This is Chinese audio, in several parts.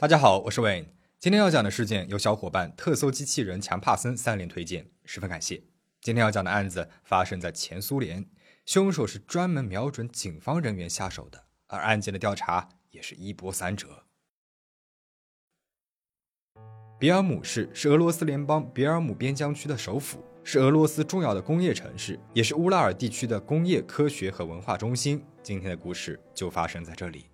大家好，我是 Wayne。今天要讲的事件由小伙伴特搜机器人强帕森三连推荐，十分感谢。今天要讲的案子发生在前苏联，凶手是专门瞄准警方人员下手的，而案件的调查也是一波三折。比尔姆市是俄罗斯联邦比尔姆边疆区的首府，是俄罗斯重要的工业城市，也是乌拉尔地区的工业、科学和文化中心。今天的故事就发生在这里。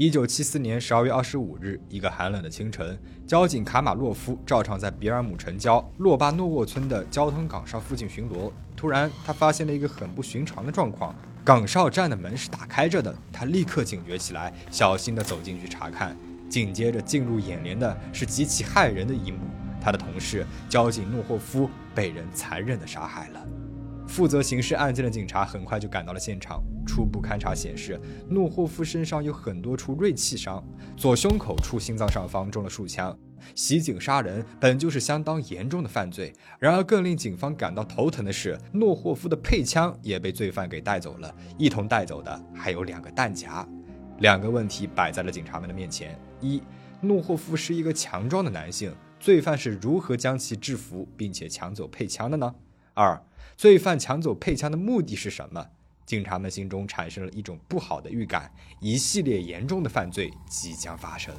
一九七四年十二月二十五日，一个寒冷的清晨，交警卡马洛夫照常在比尔姆城郊洛巴诺沃村的交通岗哨附近巡逻。突然，他发现了一个很不寻常的状况：岗哨站的门是打开着的。他立刻警觉起来，小心地走进去查看。紧接着进入眼帘的是极其骇人的一幕：他的同事交警诺霍夫被人残忍地杀害了。负责刑事案件的警察很快就赶到了现场。初步勘查显示，诺霍夫身上有很多处锐器伤，左胸口处心脏上方中了数枪。袭警杀人本就是相当严重的犯罪，然而更令警方感到头疼的是，诺霍夫的配枪也被罪犯给带走了，一同带走的还有两个弹夹。两个问题摆在了警察们的面前：一，诺霍夫是一个强壮的男性，罪犯是如何将其制服并且抢走配枪的呢？二。罪犯抢走配枪的目的是什么？警察们心中产生了一种不好的预感，一系列严重的犯罪即将发生。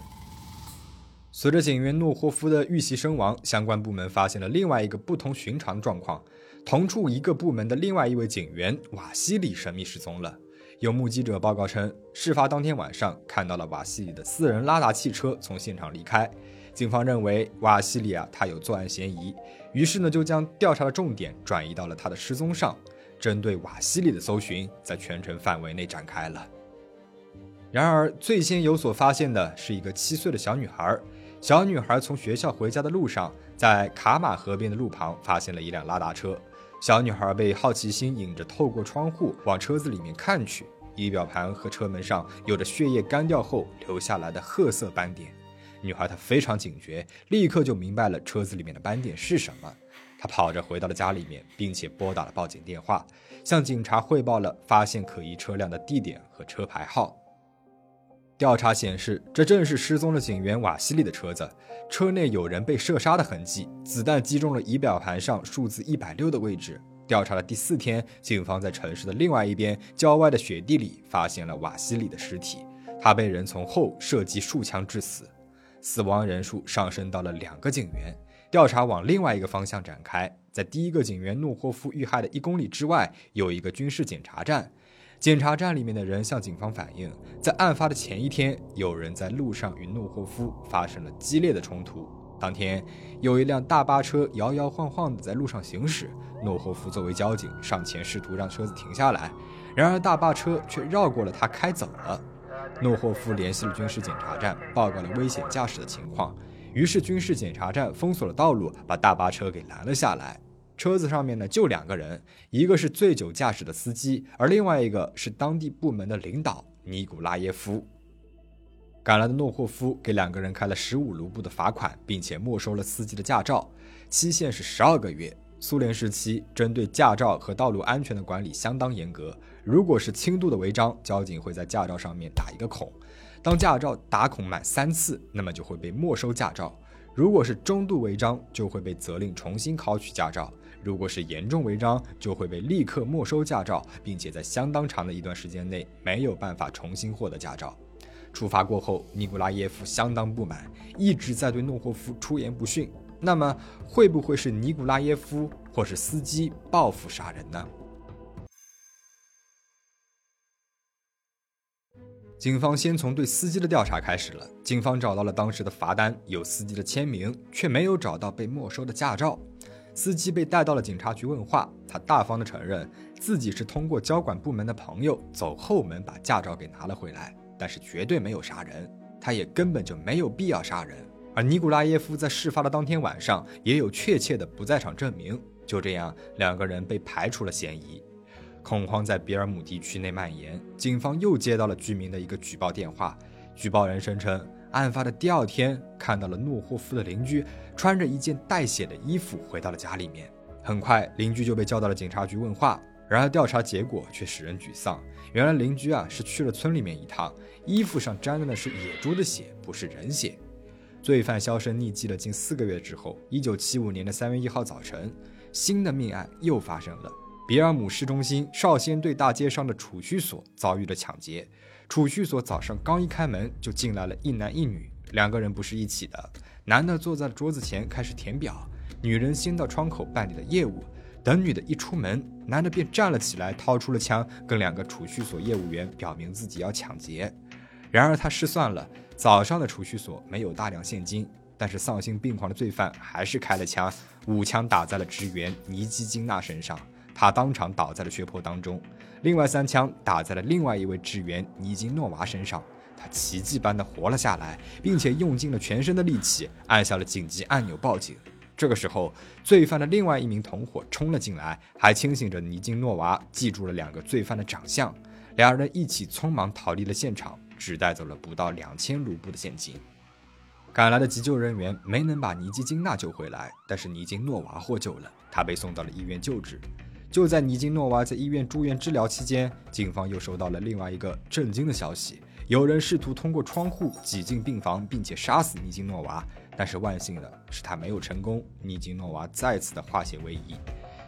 随着警员诺霍夫的遇袭身亡，相关部门发现了另外一个不同寻常的状况：同处一个部门的另外一位警员瓦西里神秘失踪了。有目击者报告称，事发当天晚上看到了瓦西里的私人拉达汽车从现场离开。警方认为瓦西里啊，他有作案嫌疑，于是呢就将调查的重点转移到了他的失踪上，针对瓦西里的搜寻在全城范围内展开了。然而，最先有所发现的是一个七岁的小女孩。小女孩从学校回家的路上，在卡马河边的路旁发现了一辆拉达车。小女孩被好奇心引着，透过窗户往车子里面看去，仪表盘和车门上有着血液干掉后留下来的褐色斑点。女孩她非常警觉，立刻就明白了车子里面的斑点是什么。她跑着回到了家里面，并且拨打了报警电话，向警察汇报了发现可疑车辆的地点和车牌号。调查显示，这正是失踪的警员瓦西里的车子，车内有人被射杀的痕迹，子弹击中了仪表盘上数字一百六的位置。调查的第四天，警方在城市的另外一边郊外的雪地里发现了瓦西里的尸体，他被人从后射击数枪致死。死亡人数上升到了两个警员，调查往另外一个方向展开。在第一个警员诺霍夫遇害的一公里之外，有一个军事检查站。检查站里面的人向警方反映，在案发的前一天，有人在路上与诺霍夫发生了激烈的冲突。当天，有一辆大巴车摇摇晃晃地在路上行驶，诺霍夫作为交警上前试图让车子停下来，然而大巴车却绕过了他开走了。诺霍夫联系了军事检查站，报告了危险驾驶的情况。于是军事检查站封锁了道路，把大巴车给拦了下来。车子上面呢就两个人，一个是醉酒驾驶的司机，而另外一个是当地部门的领导尼古拉耶夫。赶来的诺霍夫给两个人开了十五卢布的罚款，并且没收了司机的驾照，期限是十二个月。苏联时期针对驾照和道路安全的管理相当严格。如果是轻度的违章，交警会在驾照上面打一个孔。当驾照打孔满三次，那么就会被没收驾照。如果是中度违章，就会被责令重新考取驾照。如果是严重违章，就会被立刻没收驾照，并且在相当长的一段时间内没有办法重新获得驾照。处罚过后，尼古拉耶夫相当不满，一直在对诺霍夫出言不逊。那么，会不会是尼古拉耶夫或是司机报复杀人呢？警方先从对司机的调查开始了。警方找到了当时的罚单，有司机的签名，却没有找到被没收的驾照。司机被带到了警察局问话，他大方的承认自己是通过交管部门的朋友走后门把驾照给拿了回来，但是绝对没有杀人，他也根本就没有必要杀人。而尼古拉耶夫在事发的当天晚上也有确切的不在场证明。就这样，两个人被排除了嫌疑。恐慌在比尔姆地区内蔓延，警方又接到了居民的一个举报电话。举报人声称，案发的第二天看到了诺霍夫的邻居穿着一件带血的衣服回到了家里面。很快，邻居就被叫到了警察局问话。然而调查结果却使人沮丧。原来邻居啊是去了村里面一趟，衣服上沾的是野猪的血，不是人血。罪犯销声匿迹了近四个月之后，一九七五年的三月一号早晨，新的命案又发生了。比尔姆市中心少先队大街上的储蓄所遭遇了抢劫。储蓄所早上刚一开门，就进来了一男一女，两个人不是一起的。男的坐在桌子前开始填表，女人先到窗口办理了业务。等女的一出门，男的便站了起来，掏出了枪，跟两个储蓄所业务员表明自己要抢劫。然而他失算了，早上的储蓄所没有大量现金，但是丧心病狂的罪犯还是开了枪，五枪打在了职员尼基金娜身上，他当场倒在了血泊当中。另外三枪打在了另外一位职员尼金诺娃身上，他奇迹般的活了下来，并且用尽了全身的力气按下了紧急按钮报警。这个时候，罪犯的另外一名同伙冲了进来，还清醒着尼金诺娃记住了两个罪犯的长相，两人一起匆忙逃离了现场，只带走了不到两千卢布的现金。赶来的急救人员没能把尼基金娜救回来，但是尼金诺娃获救了，他被送到了医院救治。就在尼金诺娃在医院住院治疗期间，警方又收到了另外一个震惊的消息：有人试图通过窗户挤进病房，并且杀死尼金诺娃。但是万幸的是，他没有成功。尼金诺娃再次的化险为夷。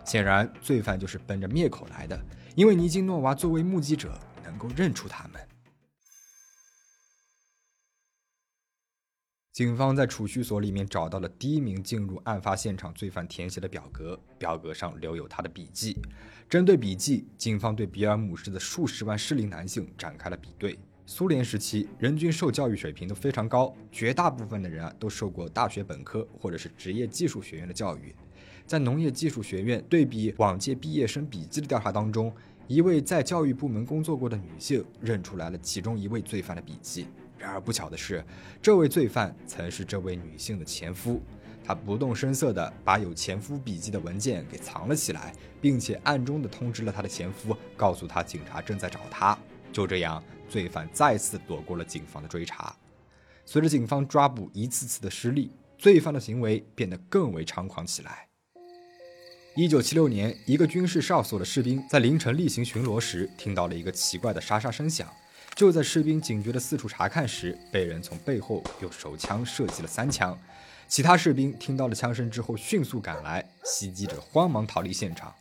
显然，罪犯就是奔着灭口来的，因为尼金诺娃作为目击者，能够认出他们。警方在储蓄所里面找到了第一名进入案发现场罪犯填写的表格，表格上留有他的笔记。针对笔记，警方对比尔姆市的数十万适龄男性展开了比对。苏联时期，人均受教育水平都非常高，绝大部分的人啊都受过大学本科或者是职业技术学院的教育。在农业技术学院对比往届毕业生笔记的调查当中，一位在教育部门工作过的女性认出来了其中一位罪犯的笔记。然而不巧的是，这位罪犯曾是这位女性的前夫。他不动声色地把有前夫笔记的文件给藏了起来，并且暗中的通知了他的前夫，告诉他警察正在找他。就这样。罪犯再次躲过了警方的追查。随着警方抓捕一次次的失利，罪犯的行为变得更为猖狂起来。一九七六年，一个军事哨所的士兵在凌晨例行巡逻时，听到了一个奇怪的沙沙声响。就在士兵警觉的四处查看时，被人从背后用手枪射击了三枪。其他士兵听到了枪声之后，迅速赶来，袭击者慌忙逃离现场。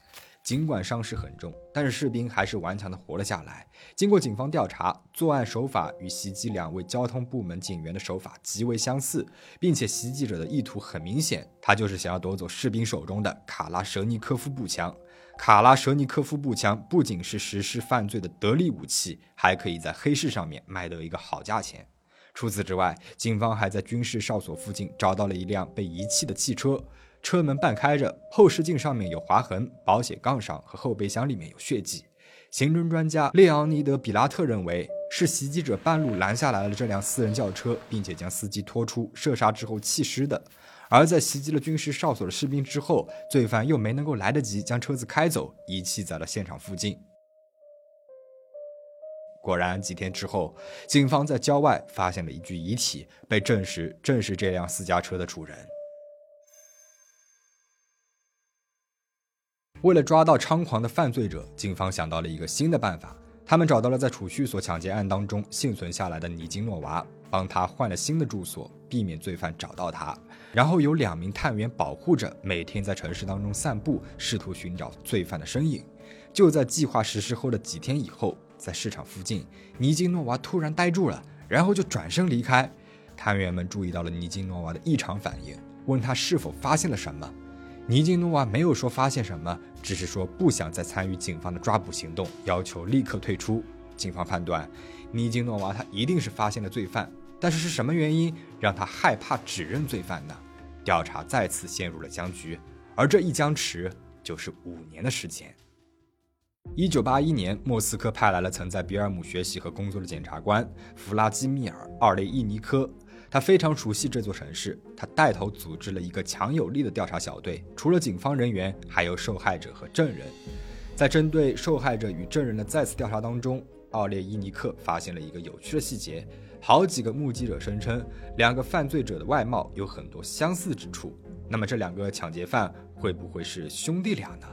尽管伤势很重，但是士兵还是顽强地活了下来。经过警方调查，作案手法与袭击两位交通部门警员的手法极为相似，并且袭击者的意图很明显，他就是想要夺走士兵手中的卡拉舍尼科夫步枪。卡拉舍尼科夫步枪不仅是实施犯罪的得力武器，还可以在黑市上面卖得一个好价钱。除此之外，警方还在军事哨所附近找到了一辆被遗弃的汽车。车门半开着，后视镜上面有划痕，保险杠上和后备箱里面有血迹。刑侦专家列昂尼德·比拉特认为，是袭击者半路拦下来了这辆私人轿车，并且将司机拖出，射杀之后弃尸的。而在袭击了军事哨所的士兵之后，罪犯又没能够来得及将车子开走，遗弃在了现场附近。果然，几天之后，警方在郊外发现了一具遗体，被证实正是这辆私家车的主人。为了抓到猖狂的犯罪者，警方想到了一个新的办法。他们找到了在储蓄所抢劫案当中幸存下来的尼金诺娃，帮他换了新的住所，避免罪犯找到他。然后有两名探员保护着，每天在城市当中散步，试图寻找罪犯的身影。就在计划实施后的几天以后，在市场附近，尼金诺娃突然呆住了，然后就转身离开。探员们注意到了尼金诺娃的异常反应，问他是否发现了什么。尼金诺娃没有说发现什么，只是说不想再参与警方的抓捕行动，要求立刻退出。警方判断，尼金诺娃他一定是发现了罪犯，但是是什么原因让他害怕指认罪犯呢？调查再次陷入了僵局，而这一僵持就是五年的时间。一九八一年，莫斯科派来了曾在比尔姆学习和工作的检察官弗拉基米尔·奥雷伊尼科。他非常熟悉这座城市，他带头组织了一个强有力的调查小队，除了警方人员，还有受害者和证人。在针对受害者与证人的再次调查当中，奥列伊尼克发现了一个有趣的细节：好几个目击者声称，两个犯罪者的外貌有很多相似之处。那么，这两个抢劫犯会不会是兄弟俩呢？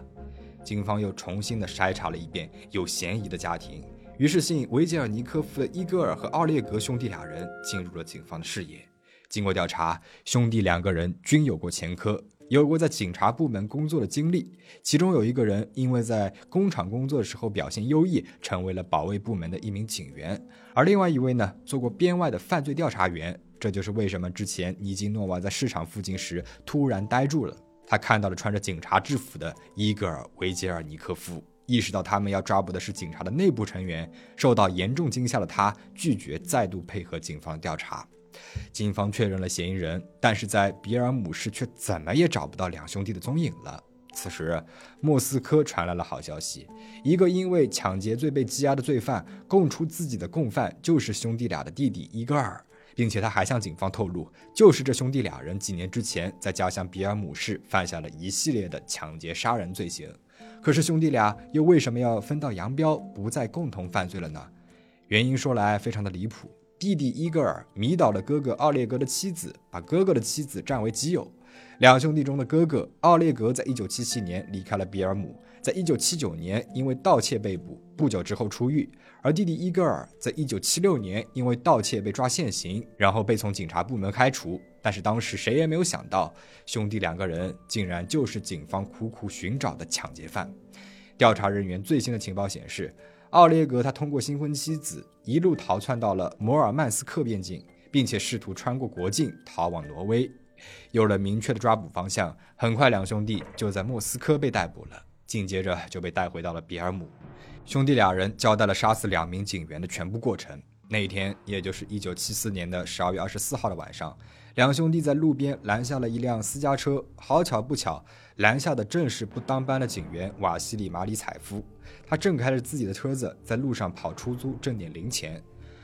警方又重新的筛查了一遍有嫌疑的家庭，于是信维杰尔尼科夫的伊戈尔和奥列格兄弟俩人进入了警方的视野。经过调查，兄弟两个人均有过前科，有过在警察部门工作的经历。其中有一个人因为在工厂工作的时候表现优异，成为了保卫部门的一名警员；而另外一位呢，做过编外的犯罪调查员。这就是为什么之前尼基诺娃在市场附近时突然呆住了。他看到了穿着警察制服的伊戈尔·维杰尔尼科夫，意识到他们要抓捕的是警察的内部成员。受到严重惊吓的他拒绝再度配合警方调查。警方确认了嫌疑人，但是在比尔姆市却怎么也找不到两兄弟的踪影了。此时，莫斯科传来了好消息：一个因为抢劫罪被羁押的罪犯供出自己的共犯就是兄弟俩的弟弟伊戈尔，并且他还向警方透露，就是这兄弟俩人几年之前在家乡比尔姆市犯下了一系列的抢劫杀人罪行。可是兄弟俩又为什么要分道扬镳，不再共同犯罪了呢？原因说来非常的离谱。弟弟伊戈尔迷倒了哥哥奥列格的妻子，把哥哥的妻子占为己有。两兄弟中的哥哥奥列格在1977年离开了比尔姆，在1979年因为盗窃被捕，不久之后出狱。而弟弟伊戈尔在1976年因为盗窃被抓现行，然后被从警察部门开除。但是当时谁也没有想到，兄弟两个人竟然就是警方苦苦寻找的抢劫犯。调查人员最新的情报显示。奥列格他通过新婚妻子一路逃窜到了摩尔曼斯克边境，并且试图穿过国境逃往挪威。有了明确的抓捕方向，很快两兄弟就在莫斯科被逮捕了，紧接着就被带回到了比尔姆。兄弟俩人交代了杀死两名警员的全部过程。那一天，也就是1974年的12月24号的晚上。两兄弟在路边拦下了一辆私家车，好巧不巧，拦下的正是不当班的警员瓦西里·马里采夫。他正开着自己的车子在路上跑出租挣点零钱。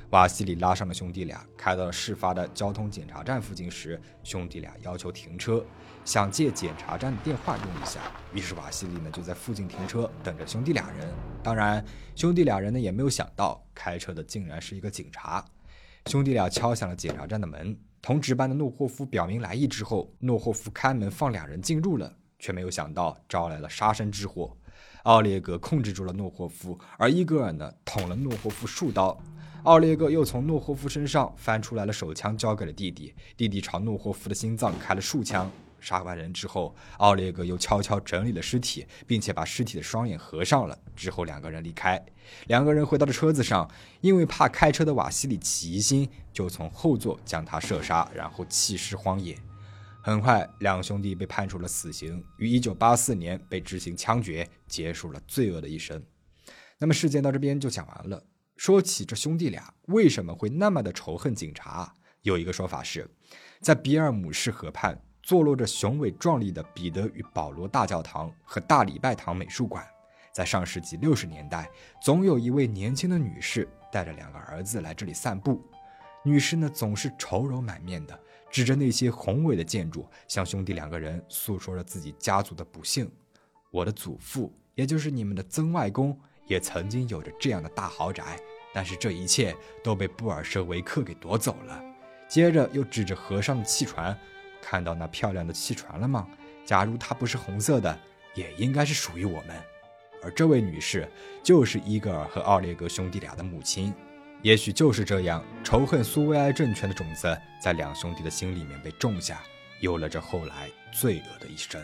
瓦西里拉上了兄弟俩，开到了事发的交通检查站附近时，兄弟俩要求停车，想借检查站的电话用一下。于是瓦西里呢就在附近停车等着兄弟俩人。当然，兄弟俩人呢也没有想到，开车的竟然是一个警察。兄弟俩敲响了检查站的门。同值班的诺霍夫表明来意之后，诺霍夫开门放两人进入了，却没有想到招来了杀身之祸。奥列格控制住了诺霍夫，而伊戈尔呢捅了诺霍夫数刀。奥列格又从诺霍夫身上翻出来了手枪，交给了弟弟。弟弟朝诺霍夫的心脏开了数枪。杀完人之后，奥列格又悄悄整理了尸体，并且把尸体的双眼合上了。之后两个人离开，两个人回到了车子上，因为怕开车的瓦西里起疑心，就从后座将他射杀，然后弃尸荒野。很快，两兄弟被判处了死刑，于1984年被执行枪决，结束了罪恶的一生。那么事件到这边就讲完了。说起这兄弟俩为什么会那么的仇恨警察，有一个说法是，在比尔姆市河畔。坐落着雄伟壮丽的彼得与保罗大教堂和大礼拜堂美术馆，在上世纪六十年代，总有一位年轻的女士带着两个儿子来这里散步。女士呢，总是愁容满面的，指着那些宏伟的建筑，向兄弟两个人诉说着自己家族的不幸。我的祖父，也就是你们的曾外公，也曾经有着这样的大豪宅，但是这一切都被布尔什维克给夺走了。接着又指着河上的汽船。看到那漂亮的汽船了吗？假如它不是红色的，也应该是属于我们。而这位女士就是伊格尔和奥列格兄弟俩的母亲。也许就是这样，仇恨苏维埃政权的种子在两兄弟的心里面被种下，有了这后来罪恶的一生。